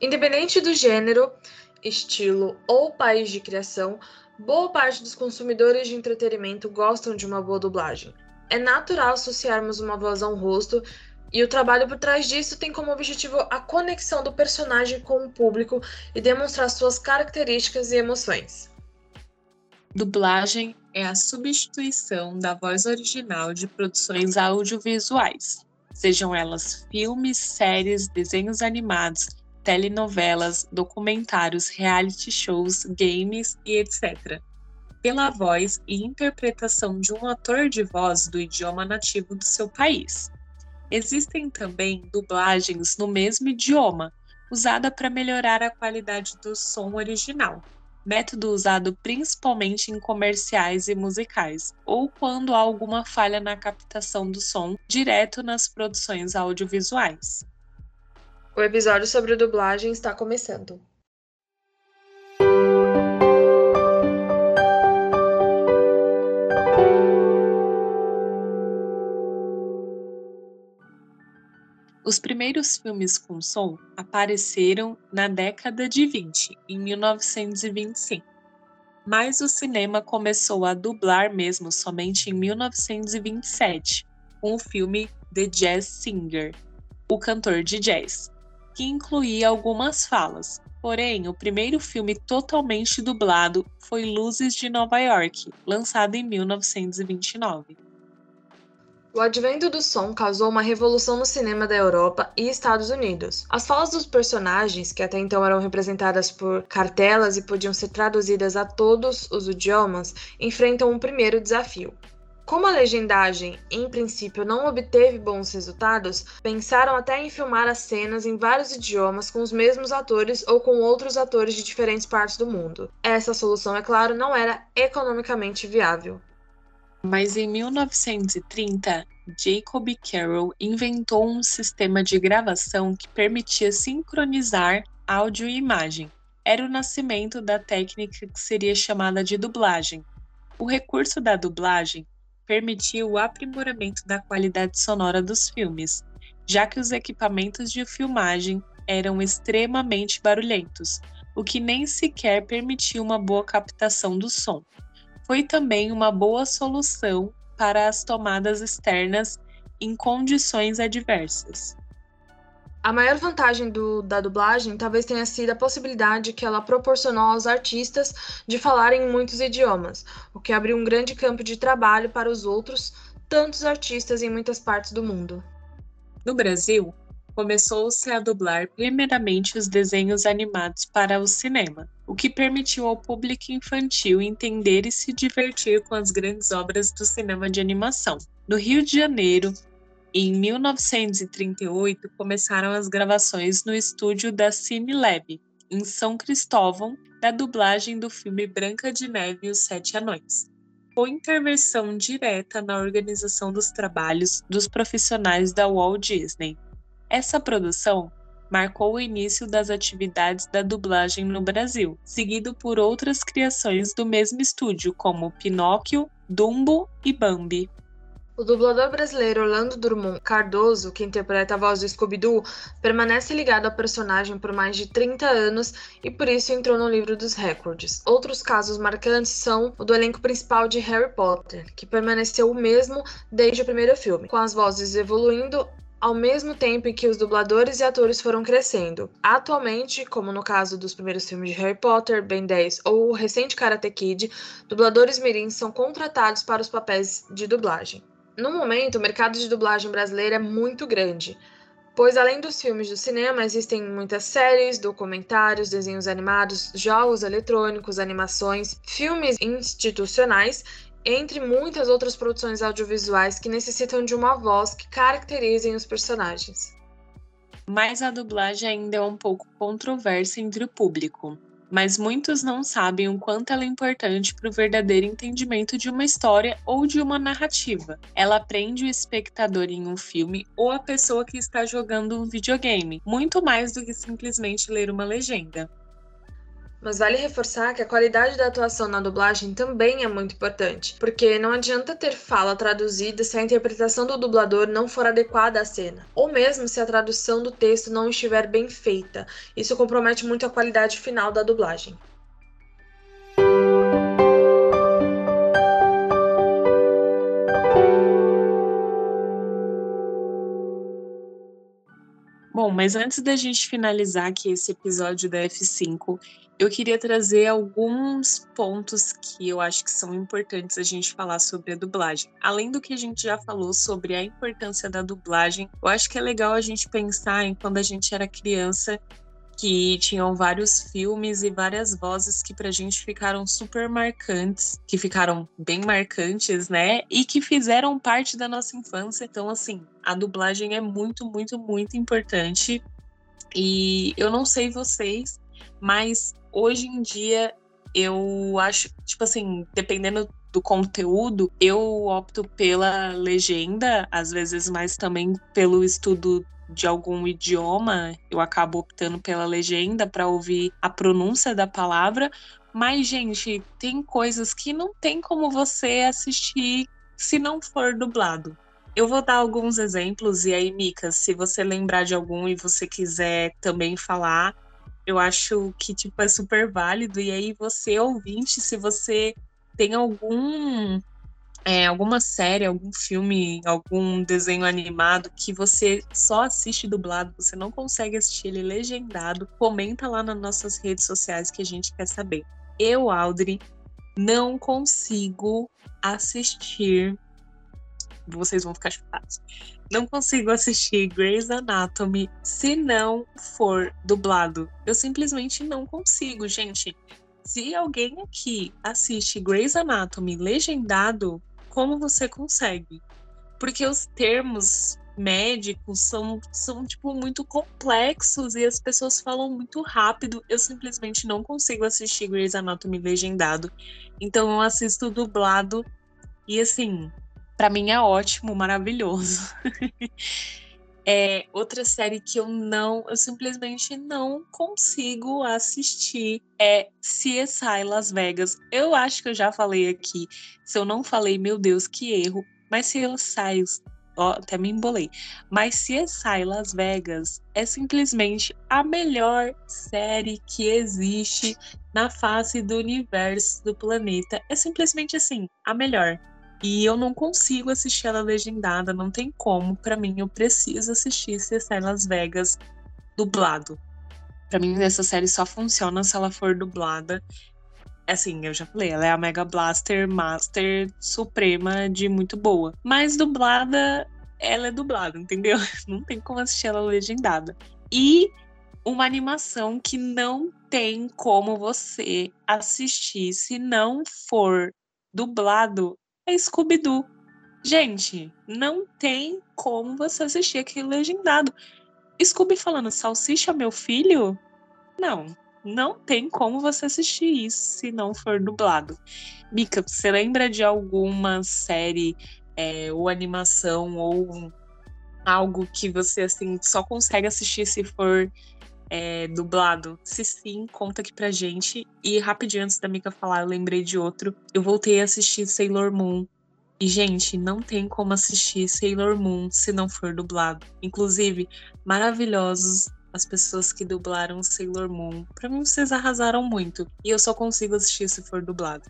Independente do gênero, estilo ou país de criação, boa parte dos consumidores de entretenimento gostam de uma boa dublagem. É natural associarmos uma voz a um rosto, e o trabalho por trás disso tem como objetivo a conexão do personagem com o público e demonstrar suas características e emoções. Dublagem é a substituição da voz original de produções audiovisuais, sejam elas filmes, séries, desenhos animados, telenovelas, documentários, reality shows, games e etc. Pela voz e interpretação de um ator de voz do idioma nativo do seu país. Existem também dublagens no mesmo idioma, usada para melhorar a qualidade do som original, método usado principalmente em comerciais e musicais, ou quando há alguma falha na captação do som direto nas produções audiovisuais. O episódio sobre dublagem está começando. Os primeiros filmes com som apareceram na década de 20, em 1925. Mas o cinema começou a dublar mesmo somente em 1927, com o filme The Jazz Singer, o cantor de jazz, que incluía algumas falas. Porém, o primeiro filme totalmente dublado foi Luzes de Nova York, lançado em 1929. O advento do som causou uma revolução no cinema da Europa e Estados Unidos. As falas dos personagens, que até então eram representadas por cartelas e podiam ser traduzidas a todos os idiomas, enfrentam um primeiro desafio: como a legendagem, em princípio, não obteve bons resultados, pensaram até em filmar as cenas em vários idiomas com os mesmos atores ou com outros atores de diferentes partes do mundo. Essa solução, é claro, não era economicamente viável. Mas em 1930, Jacob Carroll inventou um sistema de gravação que permitia sincronizar áudio e imagem. Era o nascimento da técnica que seria chamada de dublagem. O recurso da dublagem permitiu o aprimoramento da qualidade sonora dos filmes, já que os equipamentos de filmagem eram extremamente barulhentos, o que nem sequer permitia uma boa captação do som. Foi também uma boa solução para as tomadas externas em condições adversas. A maior vantagem do, da dublagem talvez tenha sido a possibilidade que ela proporcionou aos artistas de falarem em muitos idiomas, o que abriu um grande campo de trabalho para os outros, tantos artistas em muitas partes do mundo. No Brasil, começou-se a dublar primeiramente os desenhos animados para o cinema, o que permitiu ao público infantil entender e se divertir com as grandes obras do cinema de animação. No Rio de Janeiro, em 1938, começaram as gravações no estúdio da CineLab, em São Cristóvão, da dublagem do filme Branca de Neve e os Sete Anões. Com intervenção direta na organização dos trabalhos dos profissionais da Walt Disney. Essa produção marcou o início das atividades da dublagem no Brasil, seguido por outras criações do mesmo estúdio, como Pinóquio, Dumbo e Bambi. O dublador brasileiro Orlando Drummond Cardoso, que interpreta a voz do Scooby-Doo, permanece ligado ao personagem por mais de 30 anos e por isso entrou no livro dos recordes. Outros casos marcantes são o do elenco principal de Harry Potter, que permaneceu o mesmo desde o primeiro filme, com as vozes evoluindo ao mesmo tempo em que os dubladores e atores foram crescendo. Atualmente, como no caso dos primeiros filmes de Harry Potter, Ben 10 ou o recente Karate Kid, dubladores mirins são contratados para os papéis de dublagem. No momento, o mercado de dublagem brasileiro é muito grande, pois além dos filmes do cinema, existem muitas séries, documentários, desenhos animados, jogos eletrônicos, animações, filmes institucionais, entre muitas outras produções audiovisuais que necessitam de uma voz que caracterizem os personagens. Mas a dublagem ainda é um pouco controversa entre o público mas muitos não sabem o quanto ela é importante para o verdadeiro entendimento de uma história ou de uma narrativa. Ela prende o espectador em um filme ou a pessoa que está jogando um videogame, muito mais do que simplesmente ler uma legenda. Mas vale reforçar que a qualidade da atuação na dublagem também é muito importante, porque não adianta ter fala traduzida se a interpretação do dublador não for adequada à cena, ou mesmo se a tradução do texto não estiver bem feita. Isso compromete muito a qualidade final da dublagem. Bom, mas antes da gente finalizar aqui esse episódio da F5, eu queria trazer alguns pontos que eu acho que são importantes a gente falar sobre a dublagem. Além do que a gente já falou sobre a importância da dublagem, eu acho que é legal a gente pensar em quando a gente era criança que tinham vários filmes e várias vozes que pra gente ficaram super marcantes, que ficaram bem marcantes, né? E que fizeram parte da nossa infância. Então, assim, a dublagem é muito, muito, muito importante. E eu não sei vocês, mas hoje em dia eu acho, tipo assim, dependendo do conteúdo, eu opto pela legenda, às vezes mais também pelo estudo de algum idioma, eu acabo optando pela legenda para ouvir a pronúncia da palavra. Mas, gente, tem coisas que não tem como você assistir se não for dublado. Eu vou dar alguns exemplos, e aí, Mika, se você lembrar de algum e você quiser também falar, eu acho que tipo, é super válido. E aí, você, ouvinte, se você tem algum é, alguma série, algum filme, algum desenho animado que você só assiste dublado, você não consegue assistir ele legendado, comenta lá nas nossas redes sociais que a gente quer saber. Eu, Audrey, não consigo assistir. Vocês vão ficar chutados. Não consigo assistir Grey's Anatomy se não for dublado. Eu simplesmente não consigo, gente. Se alguém aqui assiste Grey's Anatomy legendado, como você consegue. Porque os termos médicos são, são tipo muito complexos e as pessoas falam muito rápido. Eu simplesmente não consigo assistir Grey's Anatomy legendado. Então eu assisto dublado e assim, para mim é ótimo, maravilhoso. é outra série que eu não, eu simplesmente não consigo assistir é CSI Las Vegas. Eu acho que eu já falei aqui. Se eu não falei, meu Deus, que erro. Mas Ó, até me embolei. Mas CSI Las Vegas é simplesmente a melhor série que existe na face do universo do planeta. É simplesmente assim, a melhor. E eu não consigo assistir ela legendada, não tem como. Para mim, eu preciso assistir CSI Las Vegas dublado. Para mim, essa série só funciona se ela for dublada. Assim, eu já falei, ela é a Mega Blaster Master Suprema de muito boa. Mas dublada, ela é dublada, entendeu? Não tem como assistir ela legendada. E uma animação que não tem como você assistir se não for dublado é Scooby-Doo. Gente, não tem como você assistir aquele legendado. Scooby falando salsicha, meu filho? Não, não tem como você assistir isso se não for dublado. Mika, você lembra de alguma série é, ou animação ou algo que você assim só consegue assistir se for é, dublado? Se sim, conta aqui pra gente. E rapidinho antes da Mika falar, eu lembrei de outro. Eu voltei a assistir Sailor Moon. E, gente, não tem como assistir Sailor Moon se não for dublado. Inclusive, maravilhosos as pessoas que dublaram Sailor Moon. Pra mim, vocês arrasaram muito. E eu só consigo assistir se for dublado.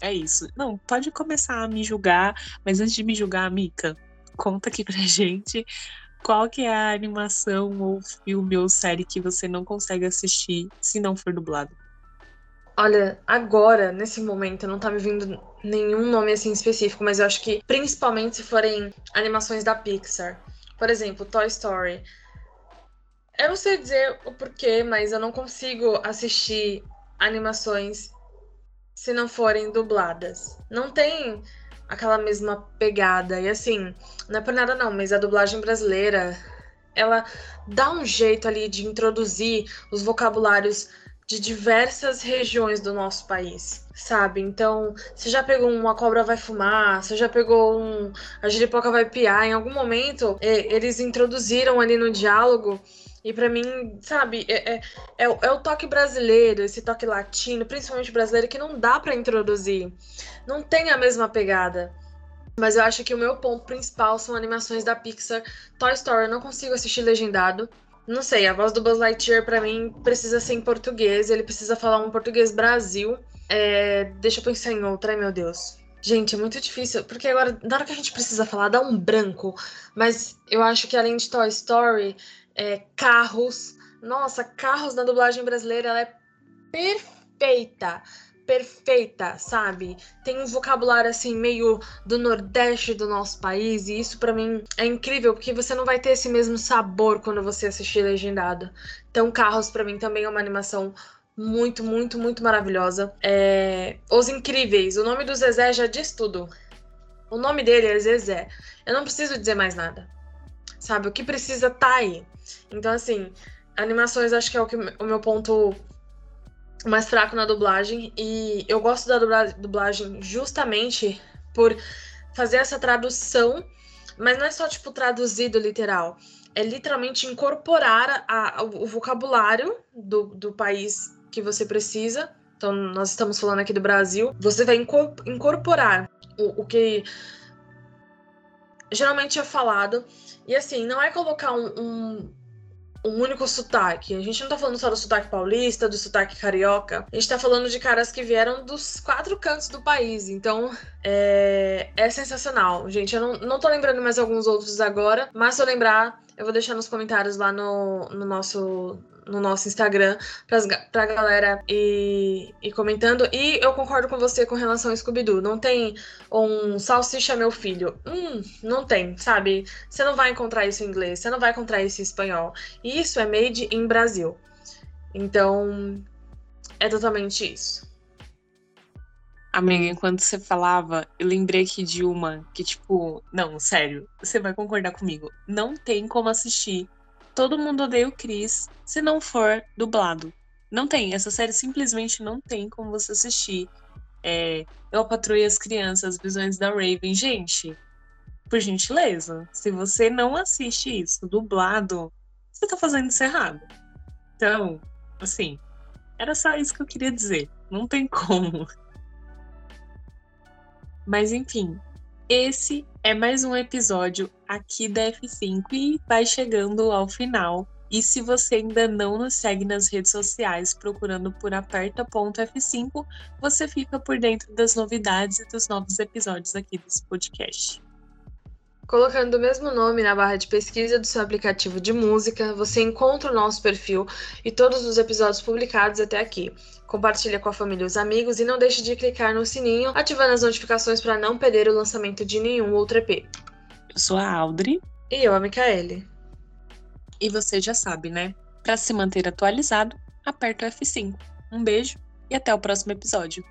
É isso. Não, pode começar a me julgar, mas antes de me julgar, Mika, conta aqui pra gente qual que é a animação ou filme ou série que você não consegue assistir se não for dublado? Olha, agora, nesse momento, não tá me vindo nenhum nome assim específico, mas eu acho que principalmente se forem animações da Pixar. Por exemplo, Toy Story. Eu não sei dizer o porquê, mas eu não consigo assistir animações se não forem dubladas. Não tem aquela mesma pegada. E assim, não é por nada não, mas a dublagem brasileira, ela dá um jeito ali de introduzir os vocabulários de diversas regiões do nosso país, sabe? Então, você já pegou uma cobra vai fumar, você já pegou um a giripoca vai piar, em algum momento eles introduziram ali no diálogo E para mim, sabe, é, é, é, é, o toque brasileiro, esse toque latino, principalmente brasileiro, que não dá para introduzir. Não tem a mesma pegada. Mas eu acho que o meu ponto principal são animações da Pixar. Toy Story eu não consigo assistir legendado. Não sei, a voz do Buzz Lightyear para mim precisa ser em português, ele precisa falar um português Brasil. É... Deixa eu pensar em outra, ai meu Deus. Gente, é muito difícil, porque agora, na hora que a gente precisa falar, dá um branco. Mas eu acho que além de Toy Story, é, carros. Nossa, carros na dublagem brasileira, ela é perfeita perfeita, sabe? Tem um vocabulário assim meio do nordeste do nosso país e isso para mim é incrível porque você não vai ter esse mesmo sabor quando você assistir legendado. Então, Carros para mim também é uma animação muito, muito, muito maravilhosa. É... Os Incríveis, o nome do Zezé já diz tudo. O nome dele é Zezé. Eu não preciso dizer mais nada. Sabe? O que precisa tá aí. Então, assim, animações acho que é o, que, o meu ponto mais fraco na dublagem. E eu gosto da dublagem justamente por fazer essa tradução, mas não é só, tipo, traduzido literal. É literalmente incorporar a, a, o vocabulário do, do país que você precisa. Então, nós estamos falando aqui do Brasil. Você vai incorporar o, o que geralmente é falado. E assim, não é colocar um, um um único sotaque. A gente não tá falando só do sotaque paulista, do sotaque carioca. A gente tá falando de caras que vieram dos quatro cantos do país. Então, é, é sensacional. Gente, eu não, não tô lembrando mais alguns outros agora, mas se eu lembrar, eu vou deixar nos comentários lá no, no nosso no nosso Instagram pras, pra galera ir, ir comentando. E eu concordo com você com relação ao Scooby-Doo. Não tem um salsicha meu filho. Hum, não tem, sabe? Você não vai encontrar isso em inglês, você não vai encontrar isso em espanhol. E isso é made in Brasil. Então, é totalmente isso. Amiga, enquanto você falava, eu lembrei aqui de uma que, tipo, não, sério, você vai concordar comigo. Não tem como assistir Todo mundo odeia o Chris se não for dublado. Não tem. Essa série simplesmente não tem como você assistir. É, eu patrulho as crianças, visões da Raven. Gente, por gentileza, se você não assiste isso dublado, você tá fazendo isso errado. Então, assim, era só isso que eu queria dizer. Não tem como. Mas enfim, esse é mais um episódio aqui da F5 e vai chegando ao final. E se você ainda não nos segue nas redes sociais procurando por aperta.f5, você fica por dentro das novidades e dos novos episódios aqui desse podcast. Colocando o mesmo nome na barra de pesquisa do seu aplicativo de música, você encontra o nosso perfil e todos os episódios publicados até aqui. Compartilha com a família e os amigos e não deixe de clicar no sininho, ativando as notificações para não perder o lançamento de nenhum outro EP. Eu sou a Audrey. E eu, a Micaele. E você já sabe, né? Para se manter atualizado, aperta o F5. Um beijo e até o próximo episódio.